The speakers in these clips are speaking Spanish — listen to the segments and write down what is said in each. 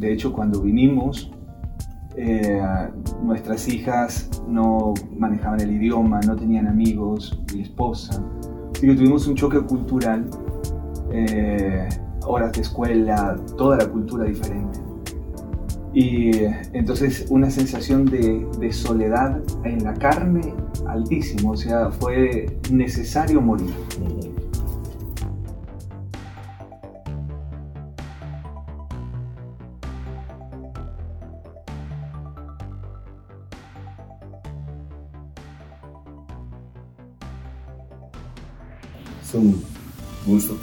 de hecho cuando vinimos, eh, nuestras hijas no manejaban el idioma, no tenían amigos, mi esposa. Así que tuvimos un choque cultural, eh, horas de escuela, toda la cultura diferente. Y entonces una sensación de, de soledad en la carne altísimo, o sea, fue necesario morir.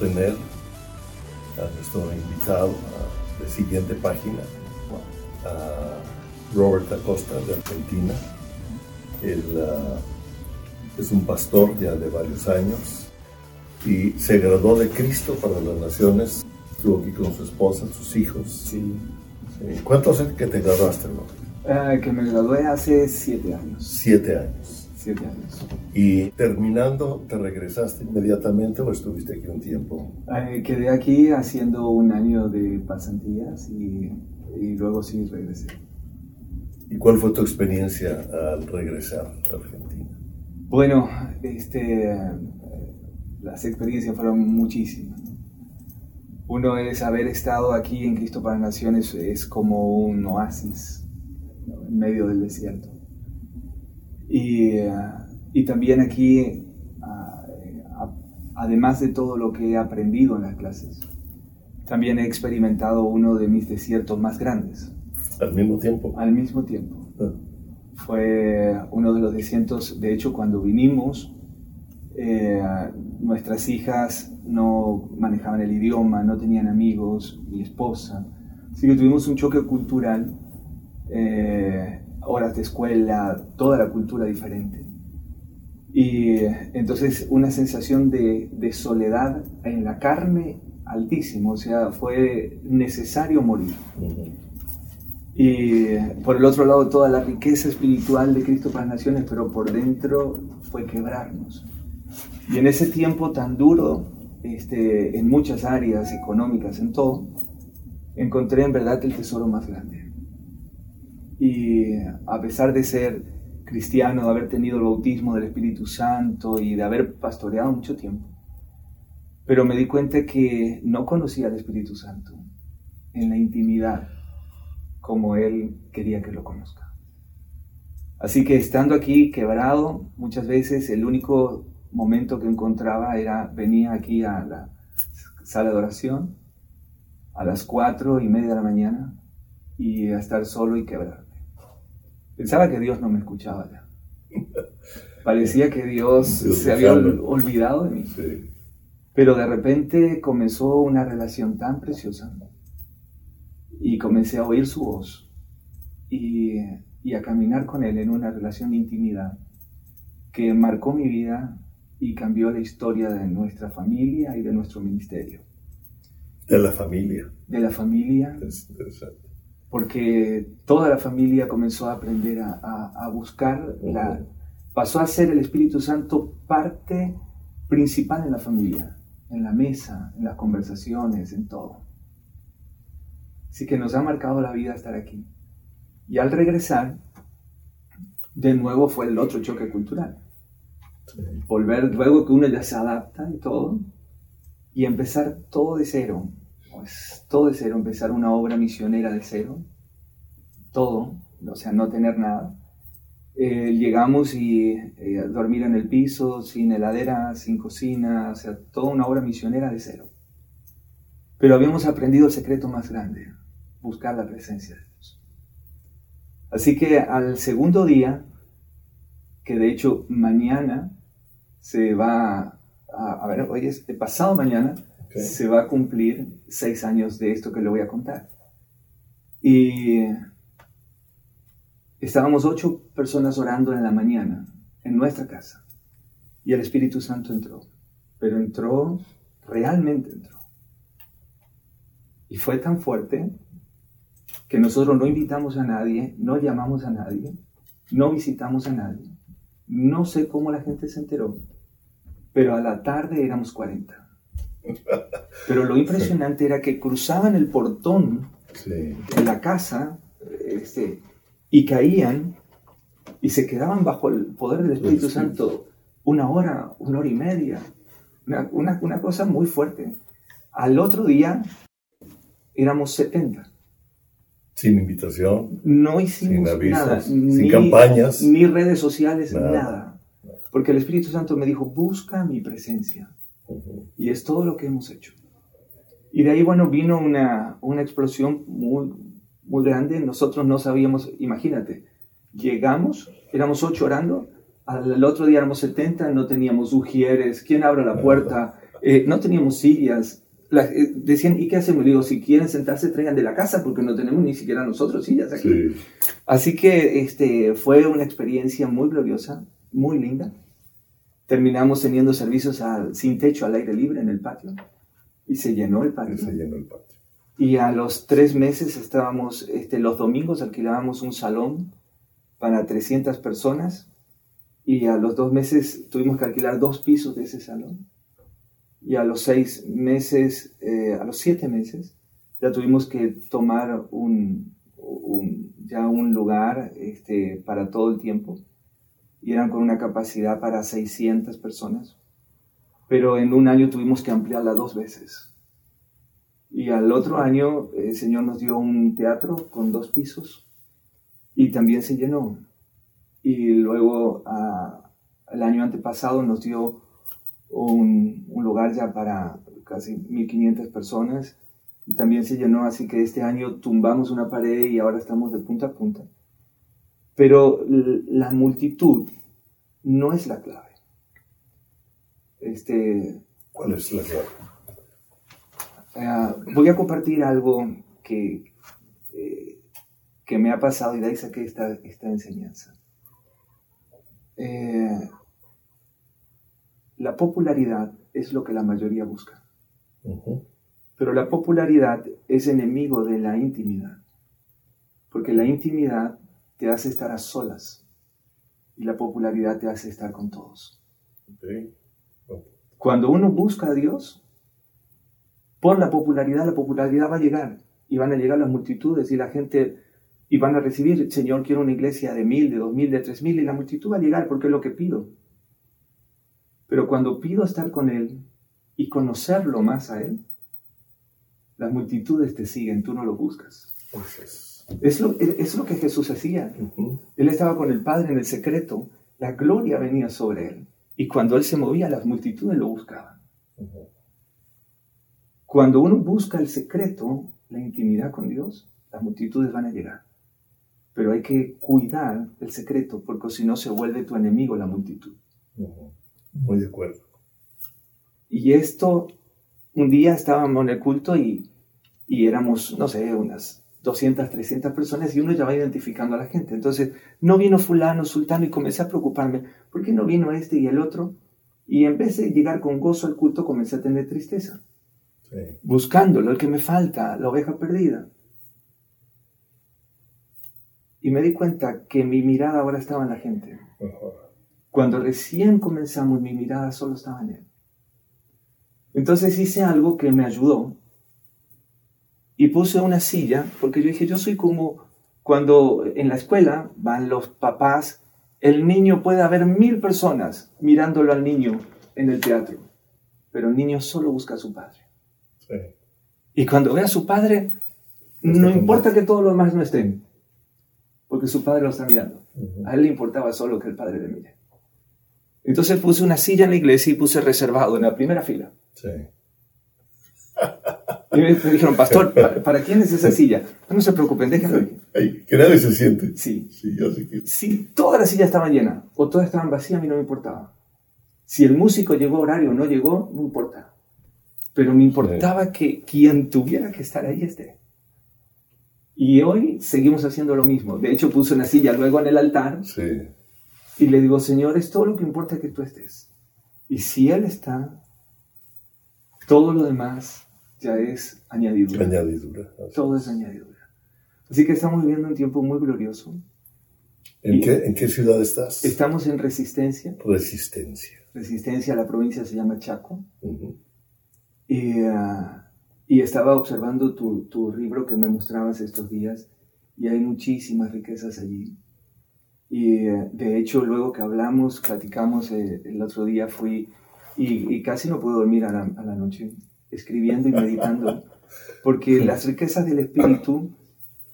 Tener a nuestro invitado a la siguiente página, a Robert Acosta de Argentina. Él ah, es un pastor ya de varios años y se graduó de Cristo para las Naciones. Estuvo aquí con su esposa, sus hijos. Sí. Sí. ¿Cuánto hace que te graduaste, Robert? Eh, que me gradué hace siete años. Siete años. Siete años. Y terminando, ¿te regresaste inmediatamente o estuviste aquí un tiempo? Eh, quedé aquí haciendo un año de pasantías y, y luego sí regresé. ¿Y cuál fue tu experiencia al regresar a Argentina? Bueno, este, las experiencias fueron muchísimas. ¿no? Uno es haber estado aquí en Cristo para Naciones, es como un oasis en medio del desierto. Y, eh, y también aquí, ah, eh, además de todo lo que he aprendido en las clases, también he experimentado uno de mis desiertos más grandes Al mismo tiempo. al mismo tiempo. Ah, Fue uno de los desiertos, de hecho, cuando vinimos, eh, nuestras hijas no manejaban el idioma, no tenían amigos, mi esposa. Así que tuvimos un choque cultural, eh, horas de escuela, toda la cultura diferente. Y entonces una sensación de, de soledad en la carne altísimo, o sea, fue necesario morir. Y por el otro lado, toda la riqueza espiritual de Cristo para las Naciones, pero por dentro fue quebrarnos. Y en ese tiempo tan duro, este, en muchas áreas económicas, en todo, encontré en verdad el tesoro más grande. Y a pesar de ser cristiano, de haber tenido el bautismo del Espíritu Santo y de haber pastoreado mucho tiempo, pero me di cuenta que no conocía al Espíritu Santo en la intimidad como Él quería que lo conozca. Así que estando aquí quebrado, muchas veces el único momento que encontraba era venía aquí a la sala de oración a las cuatro y media de la mañana y a estar solo y quebrarme. Pensaba que Dios no me escuchaba ya. Parecía que Dios, Dios se había olvidado de mí. Sí. Pero de repente comenzó una relación tan preciosa y comencé a oír su voz y, y a caminar con él en una relación de intimidad que marcó mi vida y cambió la historia de nuestra familia y de nuestro ministerio. De la familia. De la familia, Es interesante. Porque toda la familia comenzó a aprender a, a- a buscar, la, pasó a ser el Espíritu Santo parte principal en la familia, en la mesa, en las conversaciones, en todo. Así que nos ha marcado la vida estar aquí. Y al regresar, de nuevo fue el otro choque cultural. Volver, luego que uno ya se adapta y todo, y empezar todo de cero, todo de cero, empezar una obra misionera de cero, todo, o sea, no tener nada. Eh, llegamos y eh, dormir en el piso, sin heladera, sin cocina, o sea, toda una obra misionera de cero. Pero habíamos aprendido el secreto más grande, buscar la presencia de Dios. Así que al segundo día, que de hecho mañana se va a, a ver, hoy es pasado mañana, Se va a cumplir seis años de esto que le voy a contar. Y estábamos ocho personas orando en la mañana en nuestra casa y el Espíritu Santo entró, pero entró, realmente entró. Y fue tan fuerte que nosotros no invitamos a nadie, no llamamos a nadie, no visitamos a nadie. No sé cómo la gente se enteró, pero a la tarde éramos 40. Pero lo impresionante era que cruzaban el portón Sí. en la casa este, y caían y se quedaban bajo el poder del Espíritu Sí. Santo una hora, una hora y media, una, una- una cosa muy fuerte. Al otro día éramos 70. Sin invitación. No hicimos Sin avisos, nada, sin campañas. ni redes sociales, Nada. nada. Porque el Espíritu Santo me dijo, busca mi presencia. Y es todo lo que hemos hecho. Y de ahí, bueno, vino una, una explosión muy, muy grande. Nosotros no sabíamos, imagínate, llegamos, éramos ocho orando, al otro día éramos 70, no teníamos ujieres, ¿quién abre la puerta? Eh, no teníamos sillas. La- eh, decían, ¿y qué hacemos? Le digo, si quieren sentarse, traigan de la casa, porque no tenemos ni siquiera nosotros sillas aquí. Sí. Así que este, fue una experiencia muy gloriosa, muy linda. Terminamos teniendo servicios al- sin techo, al aire libre en el patio. Y se llenó el patio. Y se llenó el patio. Y a los tres meses estábamos, este, los domingos alquilábamos un salón para 300 personas. Y a los dos meses tuvimos que alquilar dos pisos de ese salón. Y a los seis meses, eh, a los siete meses, ya tuvimos que tomar un, un- ya un lugar este, para todo el tiempo. Y eran con una capacidad para 600 personas. Pero en un año tuvimos que ampliarla dos veces. Y al otro año el Señor nos dio un teatro con dos pisos y también se llenó. Y luego ah, el año antepasado nos dio un lugar ya para casi 1500 personas y también se llenó, así que este año tumbamos una pared y ahora estamos de punta a punta. Pero la multitud no es la clave. Este, ¿Cuál es la clave? Ah, voy a compartir algo que, eh, que me ha pasado y de ahí saqué esta, esta enseñanza. Eh, la popularidad es lo que la mayoría busca, pero la popularidad es enemigo de la intimidad, porque la intimidad te hace estar a solas y la popularidad te hace estar con todos. Cuando uno busca a Dios, por la popularidad, la popularidad va a llegar y van a llegar las multitudes y la gente y van a recibir, Señor, quiero una iglesia de mil, de dos mil, de tres mil y la multitud va a llegar porque es lo que pido. Pero cuando pido estar con Él y conocerlo más a Él, las multitudes te siguen, tú no lo buscas. Es. Lo, es lo que Jesús hacía. Él estaba con el Padre en el secreto, la gloria venía sobre Él y cuando Él se movía, las multitudes lo buscaban. Cuando uno busca el secreto, la intimidad con Dios, las multitudes van a llegar. Pero hay que cuidar el secreto, porque si no se vuelve tu enemigo la multitud. Ujú. Muy de acuerdo. Y esto, un día estábamos en el culto y, y éramos, no sé, unas 200, 300 personas y uno ya va identificando a la gente. Entonces, no vino fulano, sultano y comencé a preocuparme. ¿Por qué no vino este y el otro? Y en vez de llegar con gozo al culto, comencé a tener tristeza. Sí. buscándolo, el que me falta, la oveja perdida. Y me di cuenta que mi mirada ahora estaba en la gente. Cuando recién comenzamos, mi mirada solo estaba en él. Entonces hice algo que me ayudó y puse una silla, porque yo dije, yo soy como cuando en la escuela van los papás, el niño puede haber mil personas mirándolo al niño en el teatro, pero el niño solo busca a su padre. Sí. Y cuando ve a su padre, no importa que todos los demás no estén, porque su padre lo está mirando. Ujú. A él le importaba solo que el padre le mire. Entonces puse una silla en la iglesia y puse reservado en la primera fila. Sí. Y me, me dijeron, pastor, ¿para, para quién es esa silla? No, no se preocupen, déjenlo. Ay, que nadie se siente. Sí, Sí, yo sí que. si todas las sillas estaban llenas o todas estaban vacías, a mí no me importaba. Si el músico llegó a horario o no llegó, no importa. Pero me importaba que quien tuviera que estar ahí esté. Y hoy seguimos haciendo lo mismo. De hecho, puse una silla luego en el altar Sí. y le digo, Señor, es todo lo que importa que tú estés. Y si Él está, todo lo demás ya es añadidura. Añadidura. Así. Todo es añadidura. Así que estamos viviendo un tiempo muy glorioso. ¿En, Y- qué, ¿En qué ciudad estás? Estamos en resistencia. Resistencia. Resistencia, la provincia se llama Chaco. Ujú. Y, ah, Y estaba observando tu, tu libro que me mostrabas estos días y hay muchísimas riquezas allí. Y eh, de hecho, luego que hablamos, platicamos eh, el otro día, fui y, casi no puedo dormir a la, a la, noche, escribiendo y meditando, porque las riquezas del espíritu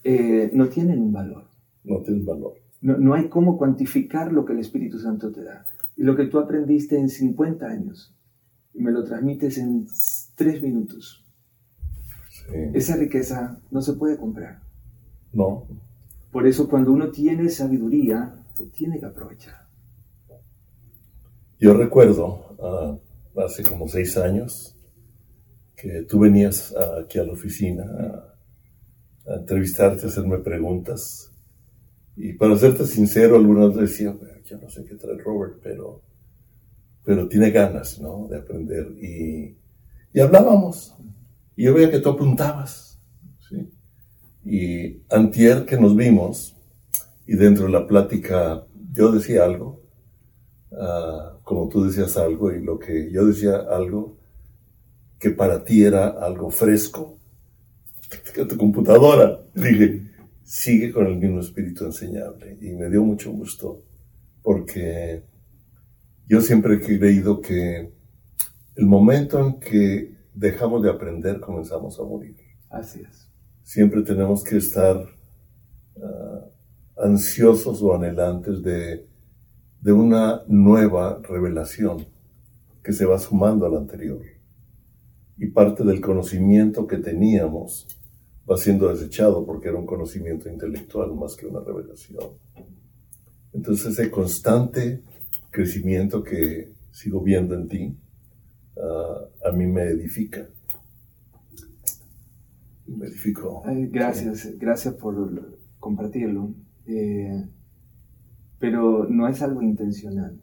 eh, no tienen un valor. No tienen valor. No, no, hay cómo cuantificar lo que el Espíritu Santo te da. Y lo que tú aprendiste en 50 años, y me lo transmites en 3 minutos. Esa riqueza no se puede comprar. No. Por eso cuando uno tiene sabiduría, lo tiene que aprovechar. Yo recuerdo ah, hace como seis años que tú venías aquí a la oficina a, entrevistarte, a hacerme preguntas. Y para serte sincero, algunas decía, yo no sé qué trae Robert, pero, pero tiene ganas, ¿no? De aprender. Y, y hablábamos. Y yo veía que tú apuntabas. ¿sí? Y antier que nos vimos, y dentro de la plática yo decía algo, uh, como tú decías algo, y lo que yo decía algo, que para ti era algo fresco, que tu computadora, dije, sigue con el mismo espíritu enseñable. Y me dio mucho gusto, porque yo siempre he creído que el momento en que dejamos de aprender, comenzamos a morir. Así es. Siempre tenemos que estar uh, ansiosos o anhelantes de, de una nueva revelación que se va sumando a la anterior. Y parte del conocimiento que teníamos va siendo desechado porque era un conocimiento intelectual más que una revelación. Entonces ese constante crecimiento que sigo viendo en ti, a mí me edifica. Me edificó. gracias, gracias por compartirlo. Eh, pero no es algo intencional.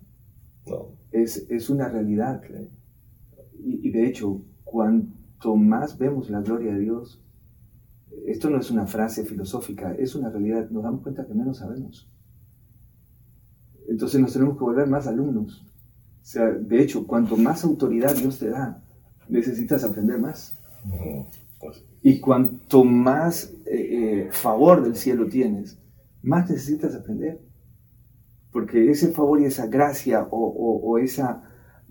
No. Es, es una realidad. Y, y, de hecho, cuanto más vemos la gloria de Dios, esto no es una frase filosófica, es una realidad. Nos damos cuenta que menos sabemos. Entonces nos tenemos que volver más alumnos. O sea, de hecho, cuanto más autoridad Dios te da, necesitas aprender más. Y cuanto más eh, eh, favor del cielo tienes, más necesitas aprender. Porque ese favor y esa gracia o, esa,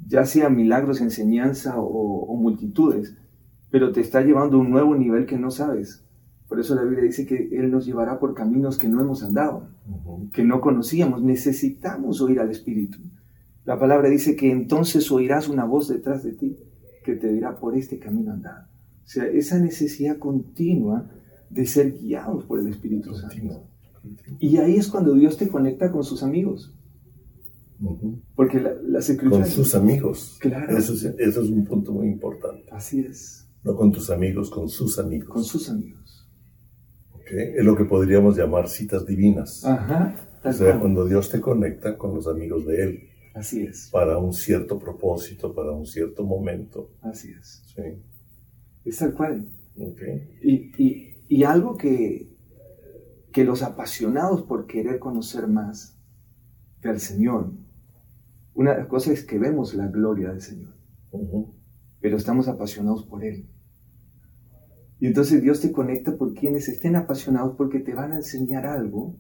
ya sea milagros, enseñanza o, multitudes, pero te está llevando a un nuevo nivel que no sabes. Por eso la Biblia dice que Él nos llevará por caminos que no hemos andado, que no conocíamos. Necesitamos oír al Espíritu. La palabra dice que entonces oirás una voz detrás de ti que te dirá por este camino andar. O sea, esa necesidad continua de ser guiados por el Espíritu Santo. Y ahí es cuando Dios te conecta con sus amigos. Porque la, las Con sus amigos. Claro. Eso es, eso es un punto muy importante. Así es. No con tus amigos, con sus amigos. Con sus amigos. Okay. Es lo que podríamos llamar citas divinas. Ajá. O sea, cuando Dios te conecta con los amigos de Él. Así es. Para un cierto propósito, para un cierto momento. Así es. Sí. Es tal cual. Okay. Y, y, y, algo que, que los apasionados por querer conocer más del Señor, una de las cosas es que vemos la gloria del Señor, uh -huh. pero estamos apasionados por Él. Y entonces Dios te conecta por quienes estén apasionados porque te van a enseñar algo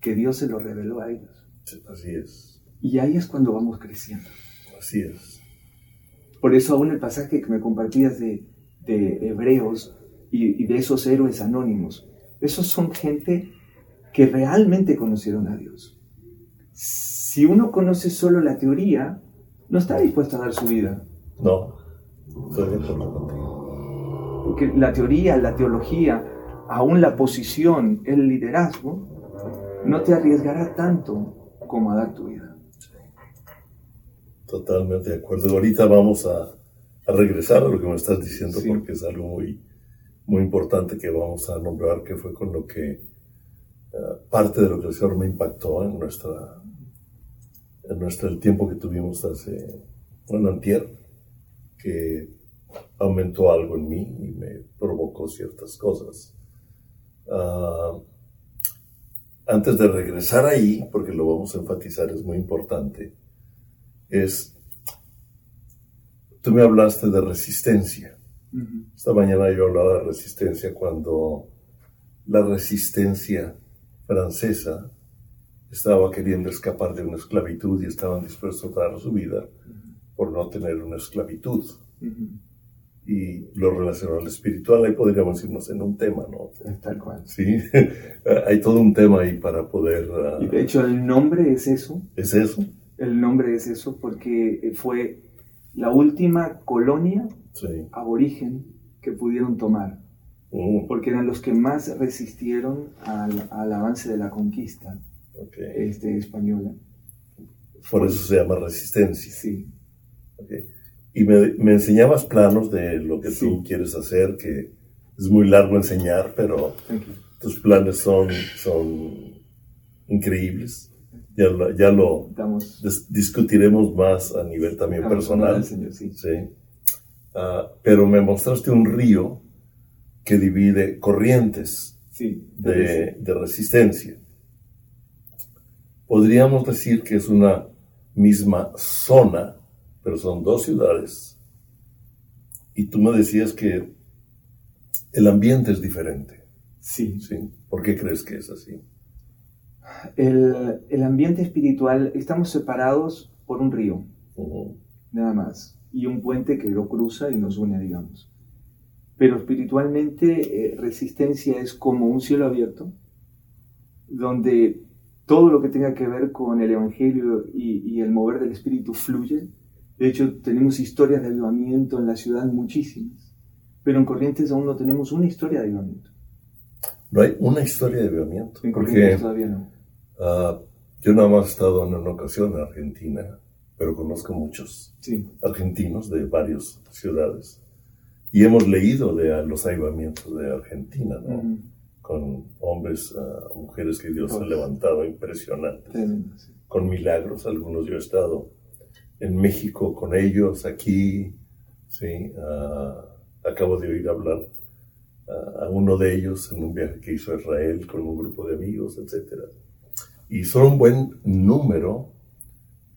que Dios se lo reveló a ellos. Sí, así es. Y ahí es cuando vamos creciendo. Así es. Por eso aún el pasaje que me compartías de, de Hebreos y, y, de esos héroes anónimos, esos son gente que realmente conocieron a Dios. Si uno conoce solo la teoría, no está dispuesto a dar su vida. No, estoy de acuerdo contigo. Porque la teoría, la teología, aún la posición, el liderazgo, no te arriesgará tanto como a dar tu vida. Totalmente de acuerdo. Ahorita vamos a, a, regresar a lo que me estás diciendo sí. porque es algo muy, muy importante que vamos a nombrar, que fue con lo que uh, parte de lo que el Señor me impactó en nuestra, en nuestra el tiempo que tuvimos hace, bueno, antier, que aumentó algo en mí y me provocó ciertas cosas. Uh, antes de regresar ahí, porque lo vamos a enfatizar, es muy importante, es, tú me hablaste de resistencia. Esta mañana yo hablaba de resistencia cuando la resistencia francesa estaba queriendo escapar de una esclavitud y estaban dispuestos a dar su vida por no tener una esclavitud. Y lo relacionado al espiritual, ahí podríamos irnos en un tema, ¿no? Tal cual. Sí, hay todo un tema ahí para poder... y de hecho el nombre es eso. ¿Es eso? El nombre es eso porque fue la última colonia aborigen que pudieron tomar. Mm. Porque eran los que más resistieron al, avance de la conquista este, española. Por eso se llama resistencia. Sí. Y me, enseñabas planos de lo que tú quieres hacer, que es muy largo enseñar, pero tus planes son, son increíbles. Ya, lo, ya lo discutiremos más a nivel también personal. sí. Ah, pero me mostraste un río que divide corrientes de, de resistencia. Podríamos decir que es una misma zona pero son dos ciudades. Y tú me decías que el ambiente es diferente. Sí. ¿Sí? ¿Por qué crees que es así? El, el ambiente espiritual, estamos separados por un río, nada más, y un puente que lo cruza y nos une, digamos. Pero espiritualmente, eh, resistencia es como un cielo abierto, donde todo lo que tenga que ver con el Evangelio y, y el mover del Espíritu fluye de hecho, tenemos historias de avivamiento en la ciudad muchísimas, pero en Corrientes aún no tenemos una historia de avivamiento. No hay una historia de avivamiento. En Corrientes todavía no. Ah, yo nada más he estado en una ocasión en Argentina, pero conozco muchos argentinos de varias ciudades. Y hemos leído de los avivamientos de Argentina, ¿no? Con hombres, uh, mujeres que Dios ha levantado impresionantes. Con milagros, algunos yo he estado en México con ellos, aquí, ¿sí? Ah, acabo de oír hablar ah, a uno de ellos en un viaje que hizo a Israel con un grupo de amigos, etc. Y son un buen número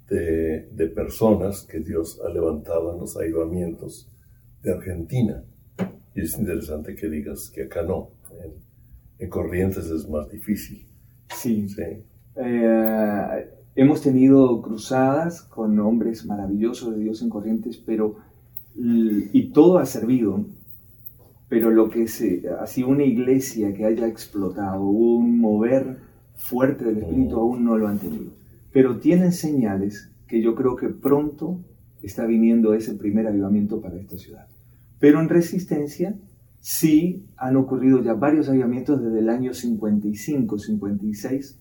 de, de, personas que Dios ha levantado en los ayudamientos de Argentina. Y es interesante que digas que acá no. En, Corrientes es más difícil. Sí. sí. Eh, Hemos tenido cruzadas con hombres maravillosos de Dios en Corrientes, pero y todo ha servido, pero lo que se, así una iglesia que haya explotado, un mover fuerte del Espíritu aún no lo han tenido. Pero tienen señales que yo creo que pronto está viniendo ese primer avivamiento para esta ciudad. Pero en resistencia sí han ocurrido ya varios avivamientos desde el año 55, 56,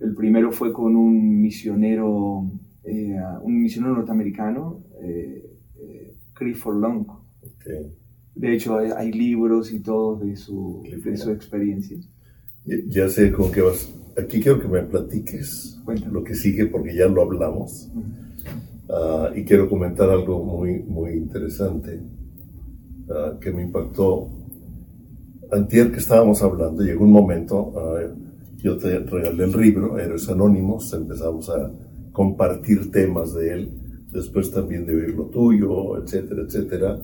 el primero fue con un misionero, eh, un misionero norteamericano, eh, eh Long. De hecho, hay, libros y todo de su, de su experiencia. Ya, sé con qué vas. Aquí quiero que me platiques lo que sigue porque ya lo hablamos. Ah, y quiero comentar algo muy, muy interesante ah, que me impactó. Antier que estábamos hablando, llegó un momento, ah, yo te regalé el libro, Héroes Anónimos, empezamos a compartir temas de él, después también de oír lo tuyo, etcétera, etcétera.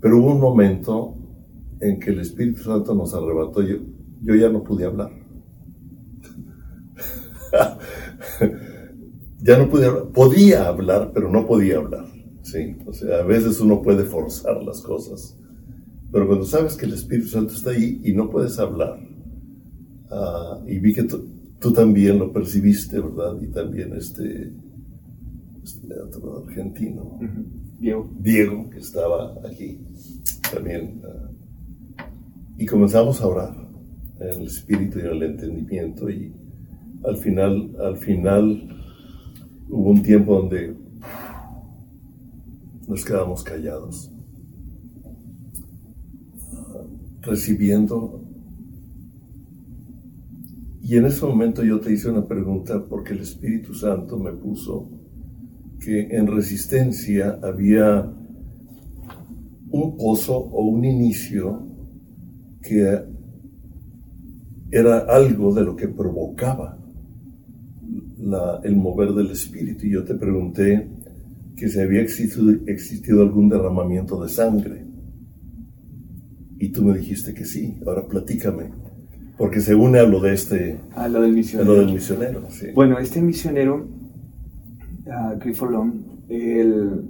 Pero hubo un momento en que el Espíritu Santo nos arrebató, yo, yo ya no pude hablar. ya no pude hablar, podía hablar, pero no podía hablar. Sí, o sea, a veces uno puede forzar las cosas, pero cuando sabes que el Espíritu Santo está ahí y no puedes hablar, Ah, y vi que tú también lo percibiste, ¿verdad? Y también este, este otro argentino, Diego. Diego, que estaba aquí también. Ah, y comenzamos a orar en el espíritu y en el entendimiento y al final, al final hubo un tiempo donde nos quedamos callados, recibiendo y en ese momento yo te hice una pregunta porque el Espíritu Santo me puso que en resistencia había un pozo o un inicio que era algo de lo que provocaba el mover del Espíritu. Y yo te pregunté que si había existido, existido algún derramamiento de sangre y tú me dijiste que sí. Ahora platícame. Porque se une a lo de este... A lo del misionero. A lo del misionero, sí. Bueno, este misionero, uh, Clifford Long, él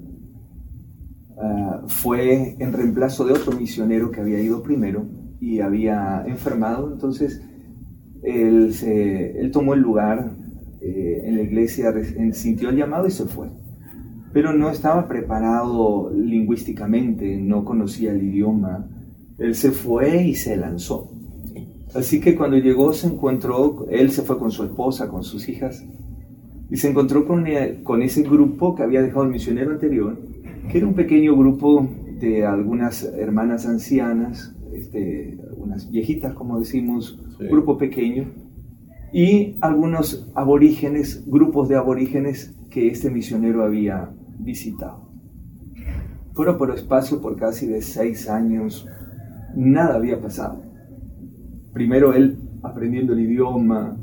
ah, fue en reemplazo de otro misionero que había ido primero y había enfermado. Entonces, él, se, él tomó el lugar eh, en la iglesia, sintió el llamado y se fue. Pero no estaba preparado lingüísticamente, no conocía el idioma. Él se fue y se lanzó. Así que cuando llegó se encontró, él se fue con su esposa, con sus hijas, y se encontró con, eh, con ese grupo que había dejado el misionero anterior, que era un pequeño grupo de algunas hermanas ancianas, este, unas viejitas, como decimos, un grupo pequeño, y algunos aborígenes, grupos de aborígenes que este misionero había visitado. Pero por espacio, por casi de seis años, nada había pasado. Primero él aprendiendo el idioma,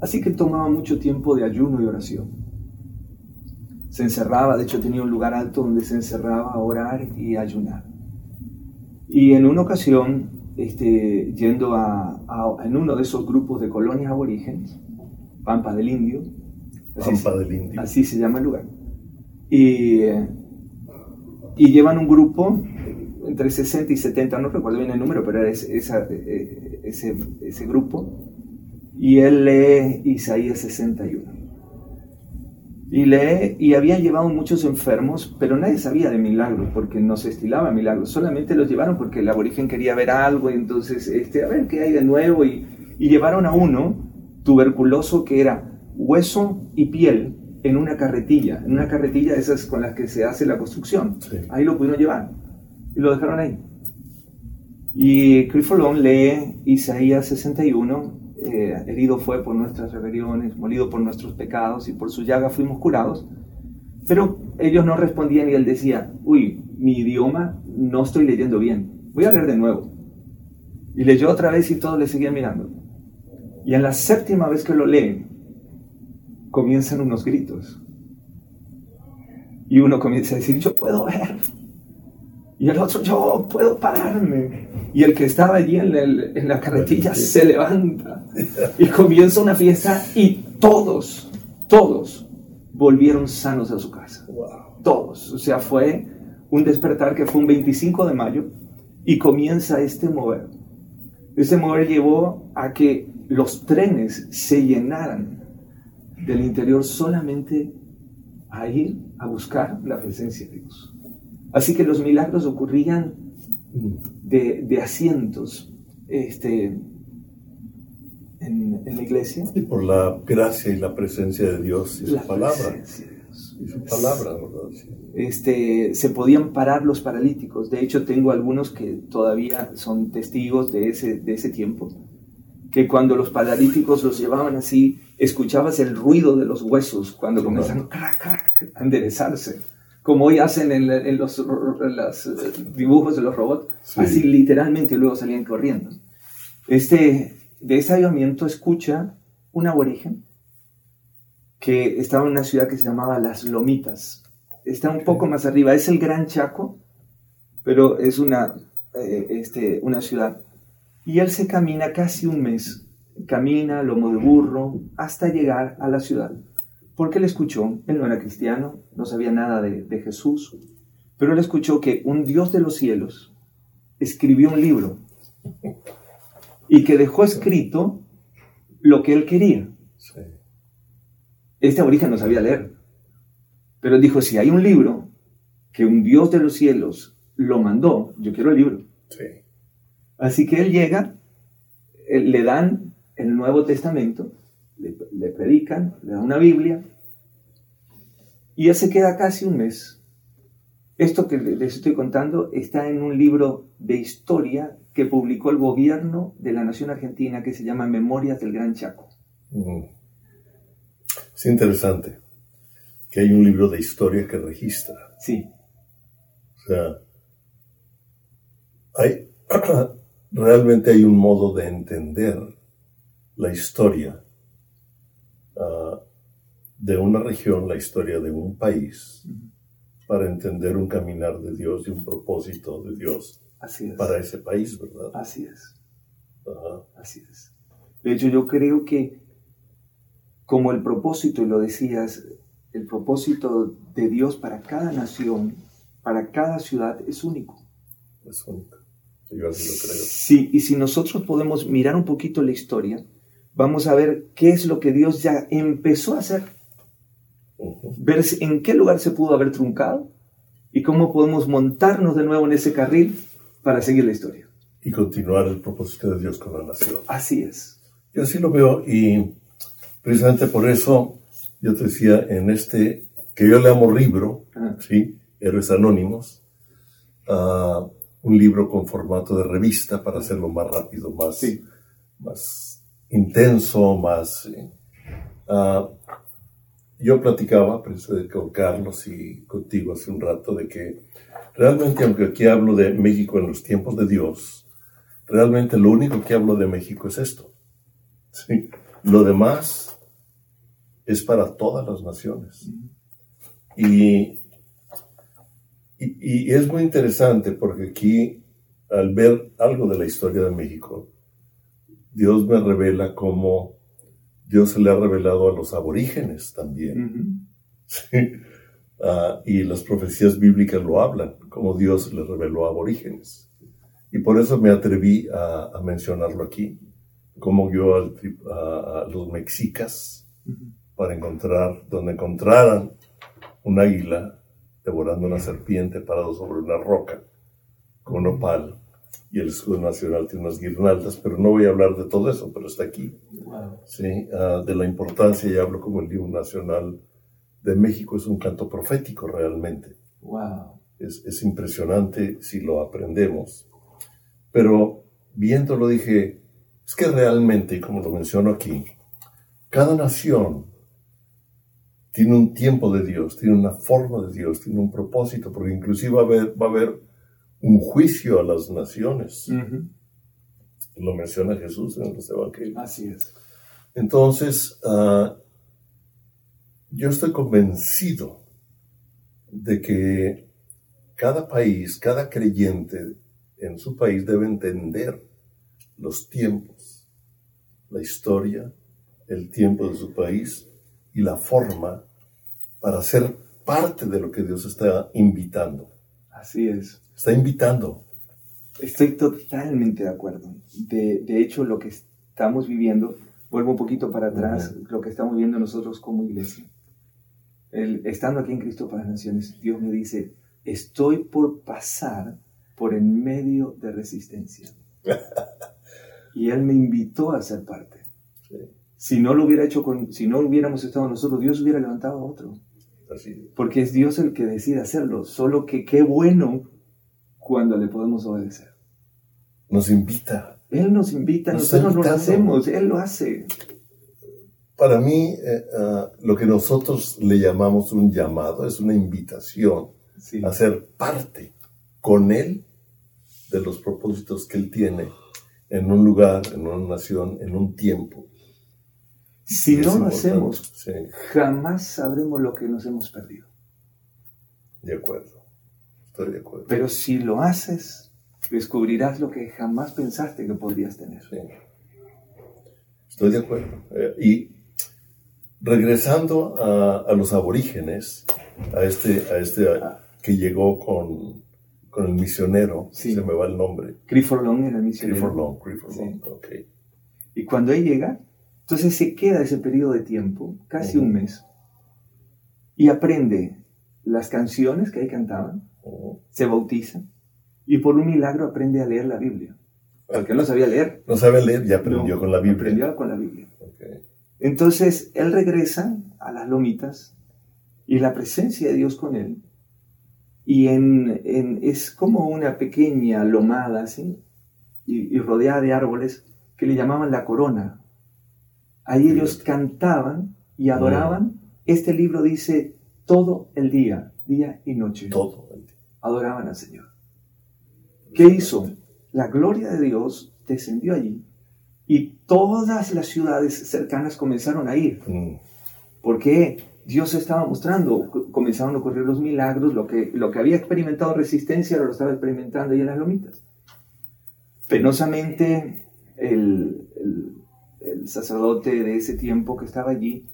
así que tomaba mucho tiempo de ayuno y oración. Se encerraba, de hecho tenía un lugar alto donde se encerraba a orar y ayunar. Y en una ocasión, este, yendo a, en uno de esos grupos de colonias aborígenes, Pampa del Indio, Pampa del Indio. así se llama el lugar, y, y llevan un grupo entre 60 y 70, no recuerdo bien el número, pero era ese, eh, ese, grupo, y él lee Isaías 61. Y lee, y habían llevado muchos enfermos, pero nadie sabía de milagros, porque no se estilaba milagros, solamente los llevaron porque el aborigen quería ver algo, y entonces, este, a ver qué hay de nuevo, y, y llevaron a uno tuberculoso que era hueso y piel en una carretilla, en una carretilla esas con las que se hace la construcción. Ahí lo pudieron llevar y lo dejaron ahí. Y Long lee Isaías 61, eh, herido fue por nuestras rebeliones, molido por nuestros pecados y por su llaga fuimos curados. Pero ellos no respondían y él decía, uy, mi idioma no estoy leyendo bien, voy a leer de nuevo. Y leyó otra vez y todos le seguían mirando. Y en la séptima vez que lo leen, comienzan unos gritos. Y uno comienza a decir, yo puedo ver. Y el otro, yo puedo pararme. Y el que estaba allí en, la carretilla se levanta y comienza una fiesta y todos, todos volvieron sanos a su casa. Todos. O sea, fue un despertar que fue un 25 de mayo y comienza este mover. Este mover llevó a que los trenes se llenaran del interior solamente a ir a buscar la presencia de Dios. Así que los milagros ocurrían de, asientos este, en, la iglesia. Y por la gracia y la presencia de Dios y su palabra. Y su palabra, ¿verdad? Este, se podían parar los paralíticos. De hecho, tengo algunos que todavía son testigos de ese, de ese tiempo. Que cuando los paralíticos los llevaban así, escuchabas el ruido de los huesos cuando comenzaban a enderezarse como hoy hacen en, los, dibujos de los robots, así literalmente y luego salían corriendo. Este, de ese avivamiento escucha un aborigen que estaba en una ciudad que se llamaba Las Lomitas. Está un poco más arriba, es el Gran Chaco, pero es una, eh, este, una ciudad. Y él se camina casi un mes, camina lomo de burro, hasta llegar a la ciudad. Porque él escuchó, él no era cristiano, no sabía nada de, Jesús, pero él escuchó que un Dios de los cielos escribió un libro y que dejó escrito lo que él quería. Este aborigen no sabía leer, pero dijo, si hay un libro que un Dios de los cielos lo mandó, yo quiero el libro. Así que él llega, le dan el Nuevo Testamento le, predican, le dan una Biblia, y él se queda casi un mes. Esto que les estoy contando está en un libro de historia que publicó el gobierno de la nación argentina que se llama Memorias del Gran Chaco. Es interesante que hay un libro de historia que registra. Sí. O sea, hay, realmente hay un modo de entender la historia Ah, de una región, la historia de un país, para entender un caminar de Dios y un propósito de Dios Así es. para ese país, ¿verdad? Así es. Así es. De hecho, yo creo que como el propósito, y lo decías, el propósito de Dios para cada nación, para cada ciudad es único. Es único. Yo así lo creo. Sí, y si nosotros podemos mirar un poquito la historia, vamos a ver qué es lo que Dios ya empezó a hacer, Ujú. ver si- en qué lugar se pudo haber truncado y cómo podemos montarnos de nuevo en ese carril para seguir la historia. Y continuar el propósito de Dios con la nación. Así es. Yo así lo veo y precisamente por eso yo te decía en este, que yo le amo libro, Ah, ¿sí? Héroes Anónimos, ah, un libro con formato de revista para hacerlo más rápido, más, Sí. más intenso, más... eh, ah, yo platicaba con Carlos y contigo hace un rato de que realmente, aunque aquí hablo de México en los tiempos de Dios, realmente lo único que hablo de México es esto. ¿sí? Lo demás es para todas las naciones. Y, y, y es muy interesante porque aquí, al ver algo de la historia de México, Dios me revela cómo Dios se le ha revelado a los aborígenes también. ujú. Sí. Ah, y las profecías bíblicas lo hablan, como Dios le reveló a aborígenes. Y por eso me atreví a, a mencionarlo aquí, como al tri- a, a los mexicas, Ujú. para encontrar, donde encontraran un águila devorando una serpiente parado sobre una roca con un opal, y el escudo nacional tiene unas guirnaldas, pero no voy a hablar de todo eso, pero está aquí. Wow. ¿sí? Ah, de la importancia, y hablo como el himno nacional de México, es un canto profético realmente. Wow. Es, es impresionante si lo aprendemos. Pero viéndolo dije, es que realmente, como lo menciono aquí, cada nación tiene un tiempo de Dios, tiene una forma de Dios, tiene un propósito, porque inclusive va a haber, va a haber un juicio a las naciones. Lo menciona Jesús en los evangelios. Así es. Entonces, ah, yo estoy convencido de que cada país, cada creyente en su país debe entender los tiempos, la historia, el tiempo de su país y la forma para ser parte de lo que Dios está invitando. Así es. Está invitando. Estoy totalmente de acuerdo. De, de hecho, lo que estamos viviendo, vuelvo un poquito para atrás, lo que estamos viviendo nosotros como iglesia. El- estando aquí en Cristo para las Naciones, Dios me dice, estoy por pasar por en medio de resistencia. y Él me invitó a ser parte. Sí, Si no lo hubiera hecho con, si no hubiéramos estado nosotros, Dios hubiera levantado a otro. así. Porque es Dios el que decide hacerlo. Solo que qué bueno cuando le podemos obedecer. Nos invita. Él nos invita, Nos nosotros no lo hacemos, Él lo hace. Para mí, eh, ah, lo que nosotros le llamamos un llamado es una invitación Sí. a ser parte con Él de los propósitos que Él tiene en un lugar, en una nación, en un tiempo. Si no lo hacemos, Sí, jamás sabremos lo que nos hemos perdido. de acuerdo. Estoy de acuerdo. Pero si lo haces, descubrirás lo que jamás pensaste que podrías tener. Sí. Estoy de acuerdo. Eh, y regresando a, a los aborígenes, a este, a este a- que llegó con, con el misionero, Sí. se me va el nombre. Clifford Long era el misionero. Clifford Long, Clifford Sí. Long, ok. Y cuando él llega, entonces se queda ese periodo de tiempo, casi un mes, y aprende las canciones que ahí cantaban, Ujú. se bautiza, y por un milagro aprende a leer la Biblia. Porque él no sabía leer. No sabe leer y aprendió No, con la Biblia. Aprendió con la Biblia. Entonces él regresa a las lomitas y la presencia de Dios con él. Y en, en- es como una pequeña lomada, ¿sí? Y, y rodeada de árboles que le llamaban la corona. Ahí ellos cantaban y adoraban. Este libro dice todo el día, día y noche. Todo el día. Adoraban al Señor. ¿Qué hizo? La gloria de Dios descendió allí y todas las ciudades cercanas comenzaron a ir. Mm, Porque Dios estaba mostrando, co- comenzaron a ocurrir los milagros, lo que, lo que había experimentado resistencia lo estaba experimentando ahí en las lomitas. Penosamente, el, el, sacerdote de ese tiempo que estaba allí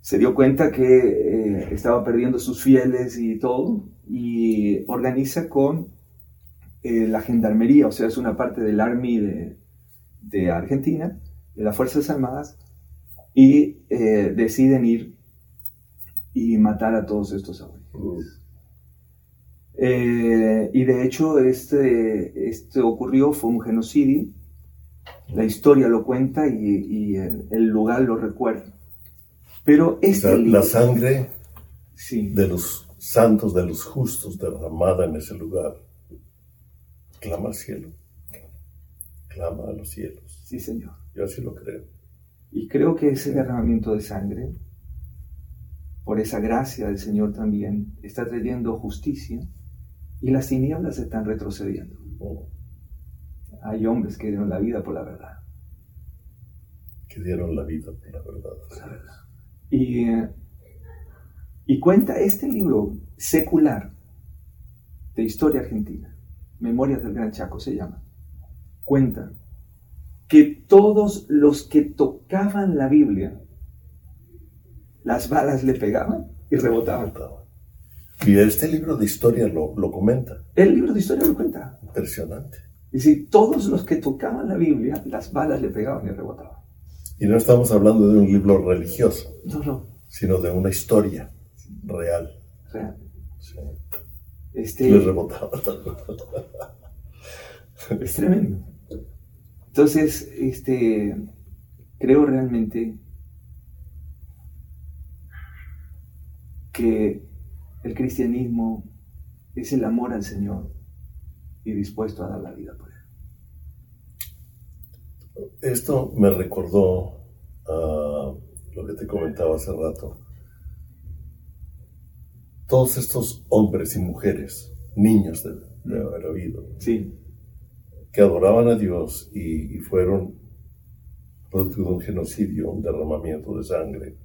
se dio cuenta que eh, estaba perdiendo sus fieles y todo, y organiza con eh, la gendarmería, o sea, es una parte del Army de, de Argentina, de las Fuerzas Armadas, y eh, deciden ir y matar a todos estos aborígenes. y de hecho, este, este ocurrió, fue un genocidio, la historia lo cuenta y, y el, el lugar lo recuerda. Pero este la, la sangre sí. de los santos, de los justos derramada en ese lugar, clama al cielo, clama a los cielos. Sí, Señor. Yo así lo creo. Y creo que ese derramamiento de sangre, por esa gracia del Señor también, está trayendo justicia y las tinieblas están retrocediendo. Oh, Hay hombres que dieron la vida por la verdad. que dieron la vida por la verdad. por la verdad. Y, y cuenta este libro secular de historia argentina, Memorias del Gran Chaco se llama, cuenta que todos los que tocaban la Biblia, las balas le pegaban y rebotaban. Y este libro de historia lo, lo comenta. El libro de historia lo cuenta. Impresionante. Dice, todos los que tocaban la Biblia, las balas le pegaban y rebotaban. Y no estamos hablando de un libro religioso, No, no. sino de una historia real. Sea, Sí. este, Les rebotaba. Es tremendo. Entonces, este, creo realmente que el cristianismo es el amor al Señor y dispuesto a dar la vida por Él. Esto me recordó a lo que te comentaba hace rato. Todos estos hombres y mujeres, niños de, de haber habido, Sí, que adoraban a Dios y, y fueron producto de un genocidio, un derramamiento de sangre.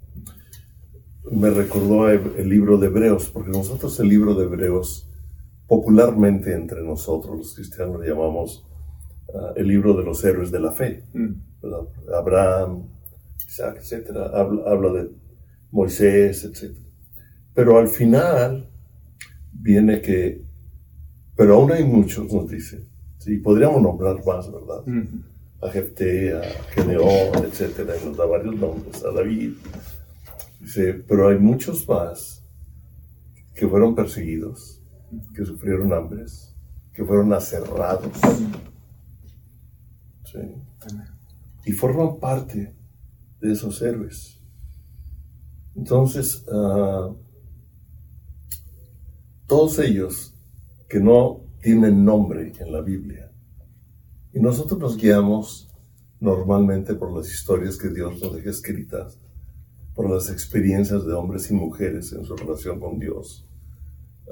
Me recordó el, el libro de Hebreos, porque nosotros el libro de Hebreos, popularmente entre nosotros los cristianos le llamamos ah, el libro de los héroes de la fe. Mm, ¿verdad? Abraham, Isaac, etcétera, habla, habla de Moisés, etcétera. Pero al final viene que, pero aún hay muchos, nos dice, sí, podríamos nombrar más, ¿verdad? mm, A Jefté, a Gedeón, etcétera, y nos da varios nombres, a David. Dice, pero hay muchos más que fueron perseguidos, que sufrieron hambres, que fueron aserrados. ¿sí? y forman parte de esos héroes. Entonces, ah, todos ellos que no tienen nombre en la Biblia, y nosotros nos guiamos normalmente por las historias que Dios nos deja escritas, por las experiencias de hombres y mujeres en su relación con Dios,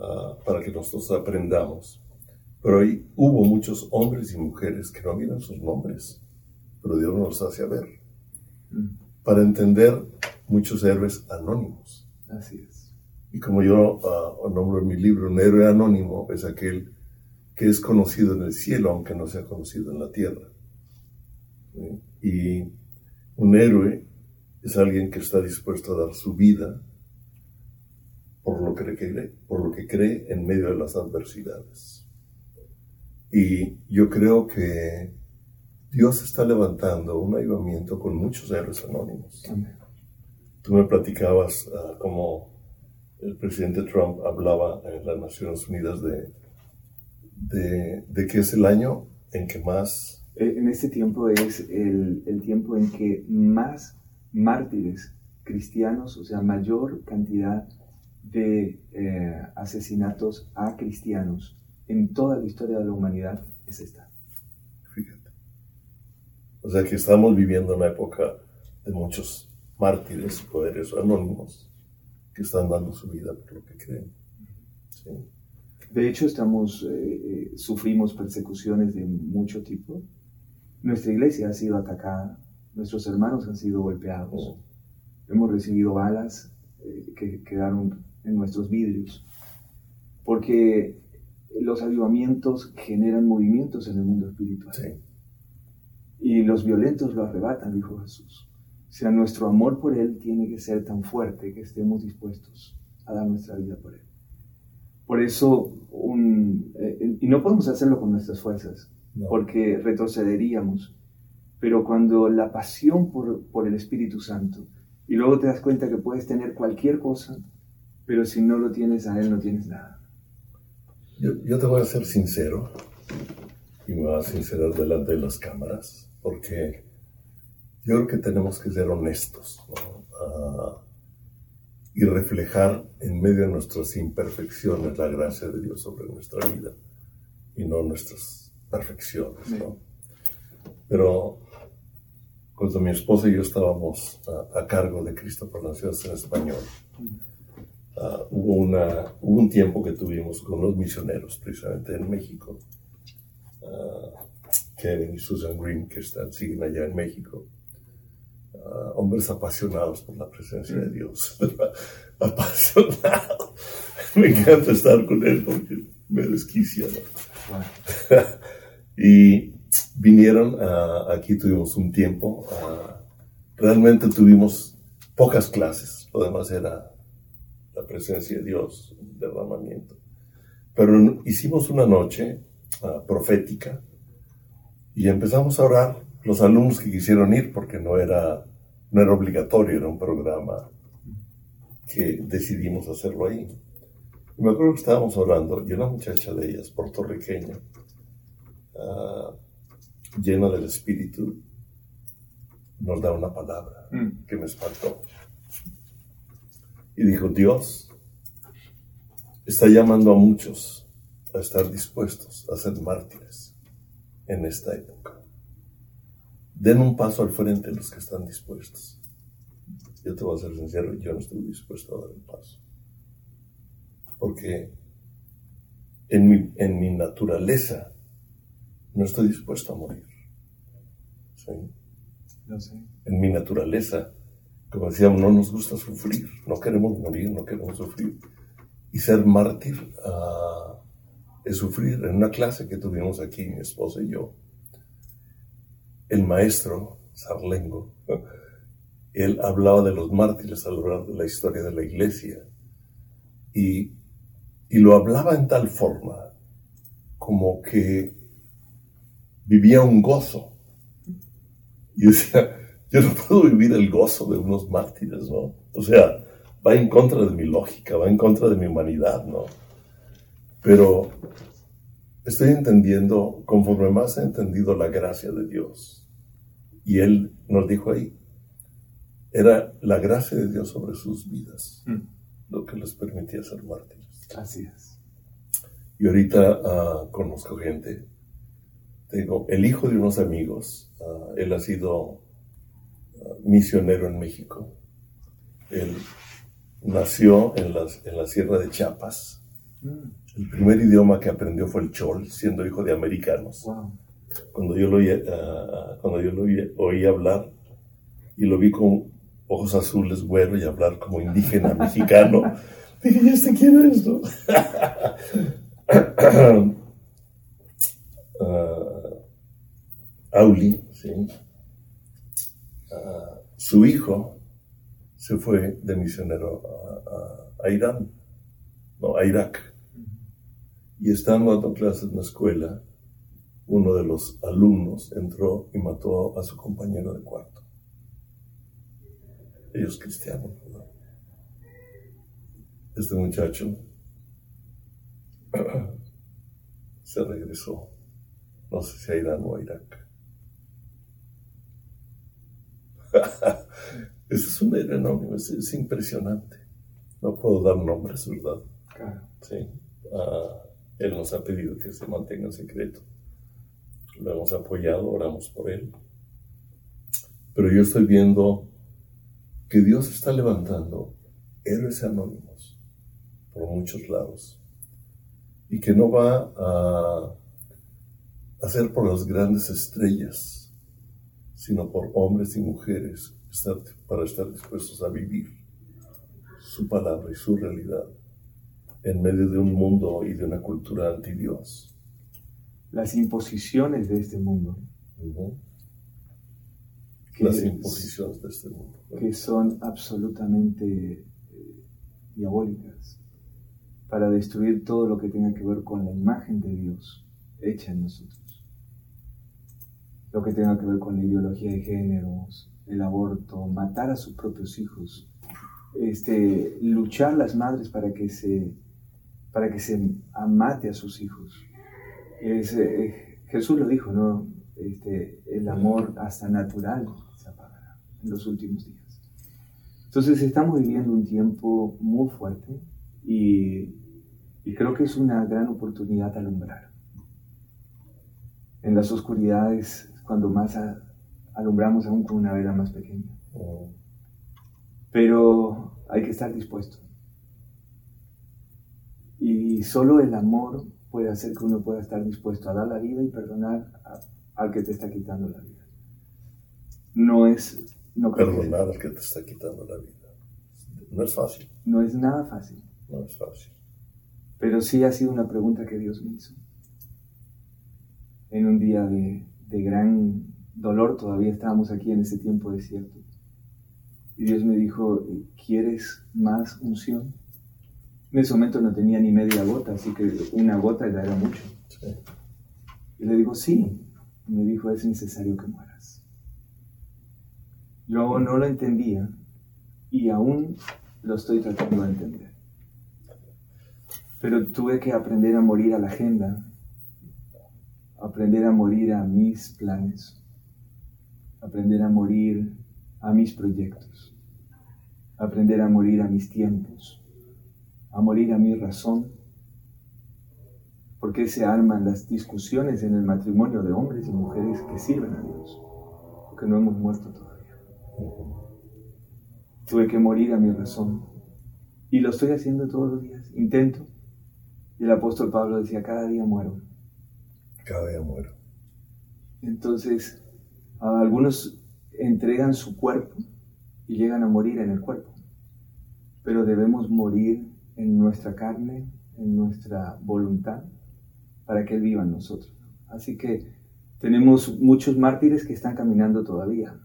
ah, para que nosotros aprendamos. Pero ahí hubo muchos hombres y mujeres que no vieron sus nombres, pero Dios nos hace ver, Mm, para entender muchos héroes anónimos. Así es. Y como yo ah, nombro en mi libro, un héroe anónimo es aquel que es conocido en el cielo, aunque no sea conocido en la tierra. ¿Sí? Y un héroe es alguien que está dispuesto a dar su vida por lo que cree, por lo que cree en medio de las adversidades. Y yo creo que Dios está levantando un avivamiento con muchos héroes anónimos. Amén. Tú me platicabas ah, cómo el presidente Trump hablaba en las Naciones Unidas de, de, de que es el año en que más Eh, En este tiempo es el, el tiempo en que más mártires cristianos, o sea, mayor cantidad de eh, asesinatos a cristianos en toda la historia de la humanidad es esta. Fíjate. O sea que estamos viviendo una época de muchos mártires, poderes anónimos, que están dando su vida por lo que creen. ¿Sí? De hecho, estamos, eh, eh, sufrimos persecuciones de mucho tipo. Nuestra iglesia ha sido atacada, nuestros hermanos han sido golpeados, Oh. hemos recibido balas eh, que quedaron en nuestros vidrios, porque los avivamientos generan movimientos en el mundo espiritual. Sí. Y los violentos lo arrebatan, dijo Jesús. O sea, nuestro amor por Él tiene que ser tan fuerte que estemos dispuestos a dar nuestra vida por Él. Por eso, un, eh, y no podemos hacerlo con nuestras fuerzas, No. porque retrocederíamos. Pero cuando la pasión por, por el Espíritu Santo, y luego te das cuenta que puedes tener cualquier cosa, pero si no lo tienes a Él, no tienes nada. Yo, yo te voy a ser sincero y me voy a sincerar delante de las cámaras porque yo creo que tenemos que ser honestos ¿no? Ah, y reflejar en medio de nuestras imperfecciones la gracia de Dios sobre nuestra vida y no nuestras perfecciones. ¿no? Pero cuando mi esposa y yo estábamos a, a cargo de Cristo por Naciones en Español, Ah, hubo, una, hubo un tiempo que tuvimos con los misioneros, precisamente en México, Ah, Kevin y Susan Green, que están, siguen allá en México, Ah, hombres apasionados por la presencia de Dios, apasionados. Me encanta estar con él porque me desquicia. ¿no? y vinieron, ah, aquí tuvimos un tiempo, ah, realmente tuvimos pocas clases, lo demás era la presencia de Dios, un derramamiento. Pero hicimos una noche ah, profética y empezamos a orar los alumnos que quisieron ir porque no era, no era obligatorio, era un programa que decidimos hacerlo ahí. Y me acuerdo que estábamos orando y una muchacha de ellas, puertorriqueña, ah, llena del Espíritu, nos da una palabra Mm. que me espantó. Y dijo, Dios está llamando a muchos a estar dispuestos a ser mártires en esta época. Den un paso al frente los que están dispuestos. Yo te voy a ser sincero, yo no estoy dispuesto a dar el paso. Porque en mi, en mi naturaleza no estoy dispuesto a morir. ¿Sí? No sé. en mi naturaleza, como decíamos, no nos gusta sufrir, no queremos morir, no queremos sufrir. Y ser mártir ah, es sufrir. En una clase que tuvimos aquí, mi esposa y yo, el maestro Sarlengo, él hablaba de los mártires al hablar de la historia de la iglesia. Y, y lo hablaba en tal forma como que vivía un gozo. Y decía, yo no puedo vivir el gozo de unos mártires, ¿no? O sea, va en contra de mi lógica, va en contra de mi humanidad, ¿no? Pero estoy entendiendo, conforme más he entendido la gracia de Dios, y Él nos dijo ahí, era la gracia de Dios sobre sus vidas Mm. lo que les permitía ser mártires. Así es. Y ahorita ah, conozco gente. Tengo el hijo de unos amigos. ah, él ha sido misionero en México. Él nació en, las- en la sierra de Chiapas. Mm. El primer idioma que aprendió fue el chol, siendo hijo de americanos. Wow. Cuando yo lo oí, ah, cuando yo lo oí, oí hablar y lo vi con ojos azules, güero y hablar como indígena mexicano, dije, ¿y este quién es? no?" Ah, Auli, ¿sí? Su hijo se fue de misionero a Irán, no, a Irak. Y estando dando clases en la escuela, uno de los alumnos entró y mató a su compañero de cuarto. Ellos cristianos, ¿verdad? Este muchacho se regresó, no sé si a Irán o a Irak. Ese es un héroe anónimo, es, es impresionante. No puedo dar nombres, ¿verdad? Claro. Sí. Ah, él nos ha pedido que se mantenga en secreto. Lo hemos apoyado, oramos por él. Pero yo estoy viendo que Dios está levantando héroes anónimos por muchos lados. Y que no va a hacer por las grandes estrellas, sino por hombres y mujeres estar- para estar dispuestos a vivir su palabra y su realidad en medio de un mundo y de una cultura anti-Dios. Las imposiciones de este mundo. Las imposiciones de este mundo. Que son absolutamente eh, diabólicas para destruir todo lo que tenga que ver con la imagen de Dios hecha en nosotros. Lo que tenga que ver con la ideología de géneros, el aborto, matar a sus propios hijos, este, luchar las madres para que se, para que se amate a sus hijos. Eh, Jesús lo dijo, ¿no? Este, el amor hasta natural se apagará en los últimos días. Entonces estamos viviendo un tiempo muy fuerte y, y creo que es una gran oportunidad alumbrar. En las oscuridades, cuando más alumbramos aún con una vela más pequeña. Oh. Pero hay que estar dispuesto. Y solo el amor puede hacer que uno pueda estar dispuesto a dar la vida y perdonar al que te está quitando la vida. No es... No perdonar al que te está quitando la vida. No es fácil. No es nada fácil. No es fácil. Pero sí ha sido una pregunta que Dios me hizo. En un día de, de gran dolor, todavía estábamos aquí en ese tiempo desierto. Y Dios me dijo, ¿quieres más unción? En ese momento no tenía ni media gota, así que una gota ya era mucho. Y le digo, sí. Y me dijo, es necesario que mueras. Yo no lo entendía y aún lo estoy tratando de entender. Pero tuve que aprender a morir a la agenda, aprender a morir a mis planes, aprender a morir a mis proyectos, aprender a morir a mis tiempos, a morir a mi razón. ¿Por qué se arman las discusiones en el matrimonio de hombres y mujeres que sirven a Dios? Porque no hemos muerto todavía. Tuve que morir a mi razón. Y lo estoy haciendo todos los días. Intento. Y el apóstol Pablo decía, cada día muero. Cada día muero. Entonces, algunos entregan su cuerpo y llegan a morir en el cuerpo. Pero debemos morir en nuestra carne, en nuestra voluntad, para que Él viva en nosotros. Así que tenemos muchos mártires que están caminando todavía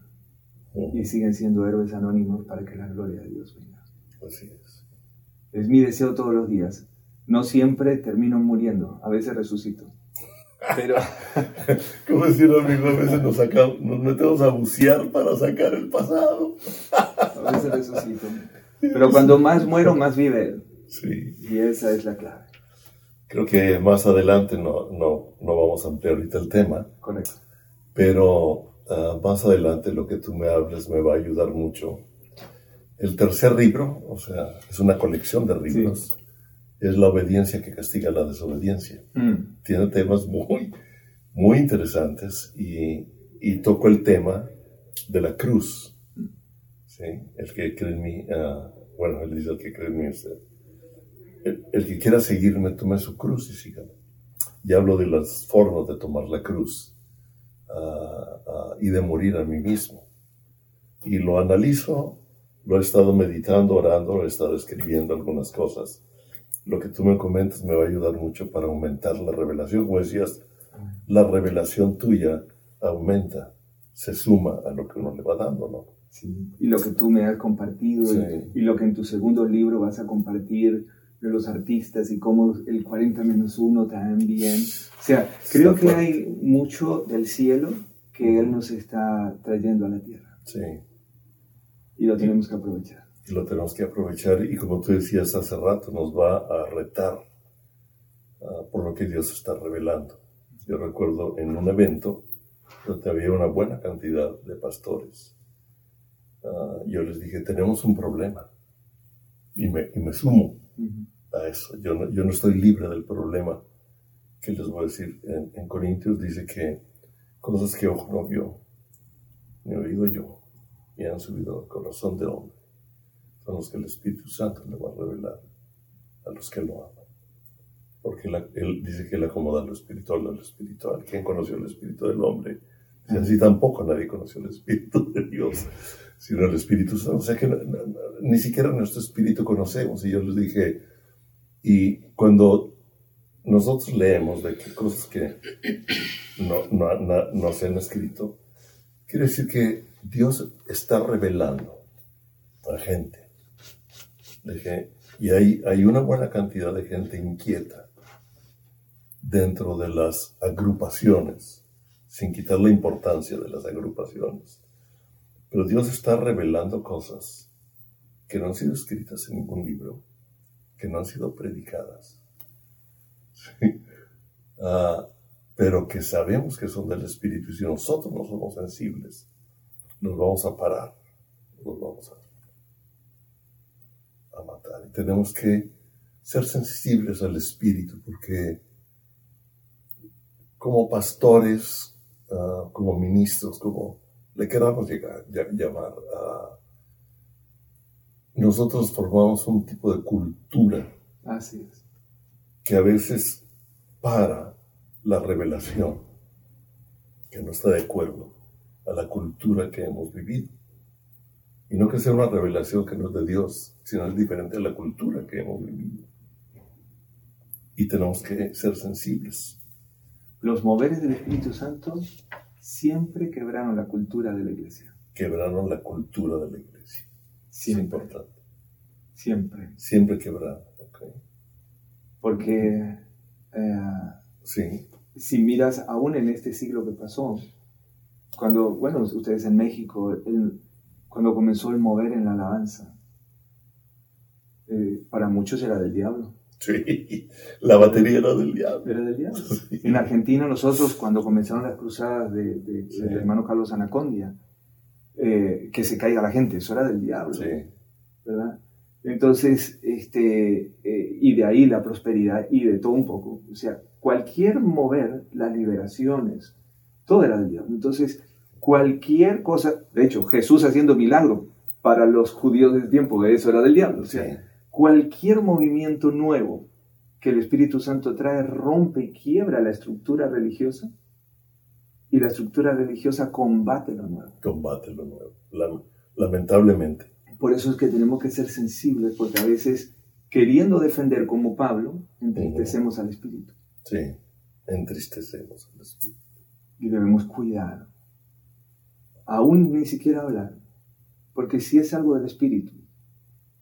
y siguen siendo héroes anónimos para que la gloria de Dios venga. Así es. Es mi deseo todos los días. No siempre termino muriendo, a veces resucito. Pero, como decía un amigo, a veces nos, nos metemos a bucear para sacar el pasado. A veces resucito. Pero cuando más muero, más vive Sí. Y esa es la clave. Creo que más adelante no, no, no vamos a ampliar ahorita el tema. Correcto. Pero ah, más adelante lo que tú me hables me va a ayudar mucho. El tercer libro, o sea, es una colección de libros es la obediencia que castiga la desobediencia. Mm. Tiene temas muy, muy interesantes y, y toco el tema de la cruz. ¿sí? El que cree en mí, uh, bueno, él dice el que cree en mí, el, el, que quiera seguirme, tome su cruz y sígame. Y hablo de las formas de tomar la cruz uh, uh, y de morir a mí mismo. Y lo analizo, lo he estado meditando, orando, he estado escribiendo algunas cosas lo que tú me comentas me va a ayudar mucho para aumentar la revelación. Como decías, la revelación tuya aumenta, se suma a lo que uno le va dando, ¿no? Sí. Y lo que tú me has compartido y, lo que en tu segundo libro vas a compartir de los artistas y cómo el 40 menos 1 también. O sea, creo que hay mucho del cielo que Él nos está trayendo a la tierra. Sí. Y lo tenemos que aprovechar y lo tenemos que aprovechar y como tú decías hace rato, nos va a retar ah, por lo que Dios está revelando. Yo recuerdo en un evento donde había una buena cantidad de pastores. Ah, yo les dije, tenemos un problema y me, y me sumo a eso. Yo no, yo no estoy libre del problema. que les voy a decir? En, en Corintios dice que cosas que ojo no vio, ni oído yo, y han subido al corazón de hombre son los que el Espíritu Santo le va a revelar a los que lo aman. Porque él dice que él acomoda lo espiritual a lo espiritual. ¿Quién conoció el Espíritu del hombre? Y así tampoco nadie conoció el Espíritu de Dios, sino el Espíritu Santo. O sea que ni siquiera nuestro Espíritu conocemos. Y yo les dije, Y cuando nosotros leemos de que cosas que no, no, no, se han escrito, quiere decir que Dios está revelando a gente. Y hay, una buena cantidad de gente inquieta dentro de las agrupaciones, sin quitar la importancia de las agrupaciones. Pero Dios está revelando cosas que no han sido escritas en ningún libro, que no han sido predicadas, ah, pero que sabemos que son del Espíritu y si nosotros no somos sensibles, nos vamos a parar, nos vamos a, matar. Y tenemos que ser sensibles al Espíritu porque como pastores, ah, como ministros, como le queramos llegar, llamar, a nosotros formamos un tipo de cultura. Así es. Que a veces para la revelación, que no está de acuerdo a la cultura que hemos vivido. Y no que sea una revelación que no es de Dios, sino es diferente a la cultura que hemos vivido. Y tenemos que ser sensibles. Los moveres del Espíritu Santo siempre quebraron la cultura de la iglesia. Quebraron la cultura de la iglesia. Siempre. Es importante. Siempre. Siempre quebraron, ok. Porque eh, sí. si miras aún en este siglo que pasó, cuando, bueno, ustedes en México, cuando comenzó el mover en la alabanza, eh, para muchos era del diablo. Sí, la batería era del diablo. Era del diablo. En Argentina nosotros cuando comenzaron las cruzadas de, del hermano Carlos Anacondia, eh, que se caiga la gente, eso era del diablo. Sí. ¿Verdad? Entonces, este, eh, y de ahí la prosperidad y de todo un poco. O sea, cualquier mover, las liberaciones, todo era del diablo. Entonces, cualquier cosa, de hecho, Jesús haciendo milagro para los judíos del tiempo, eso era del diablo. O sea, cualquier movimiento nuevo que el Espíritu Santo trae rompe y quiebra la estructura religiosa y la estructura religiosa combate lo nuevo. Combate lo nuevo, lamentablemente. Por eso es que tenemos que ser sensibles, porque a veces, queriendo defender como Pablo, entristecemos al Espíritu. Sí, entristecemos al Espíritu. Y debemos cuidar. Aún ni siquiera hablar. Porque si es algo del Espíritu,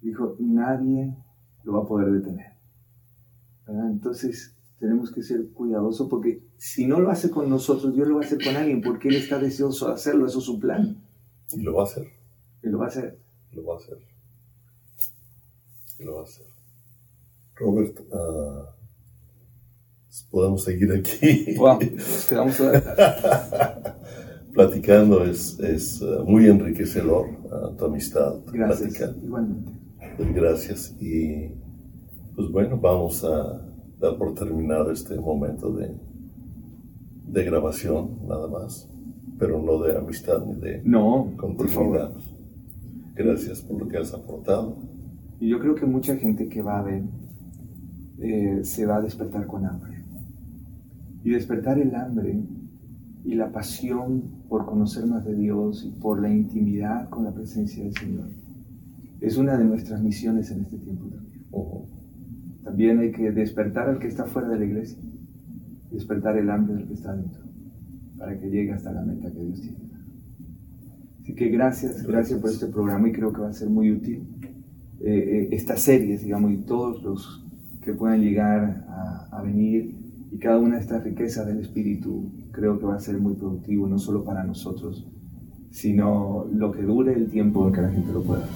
dijo, nadie lo va a poder detener. Entonces, tenemos que ser cuidadosos porque si no lo hace con nosotros, Dios lo va a hacer con alguien porque Él está deseoso de hacerlo, eso es su plan. Y lo va a hacer. Y lo va a hacer. Lo va a hacer. Lo va a hacer. Robert, uh, podemos seguir aquí. Wow, nos quedamos Platicando es, es uh, muy enriquecedor uh, tu amistad. Gracias. Igualmente. Pues gracias. Y pues bueno, vamos a dar por terminado este momento de, de grabación, nada más. Pero no de amistad ni de no, continuidad. Gracias por lo que has aportado. Y yo creo que mucha gente que va a ver eh, se va a despertar con hambre. Y despertar el hambre y la pasión por conocer más de Dios y por la intimidad con la presencia del Señor es una de nuestras misiones en este tiempo también. También hay que despertar al que está fuera de la iglesia, despertar el hambre del que está dentro, para que llegue hasta la meta que Dios tiene. Así que gracias, gracias, por este programa y creo que va a ser muy útil eh, eh, estas series, digamos, y todos los que puedan llegar a, venir y cada una de estas riquezas del Espíritu creo que va a ser muy productivo, no solo para nosotros, sino lo que dure el tiempo en que la gente lo pueda.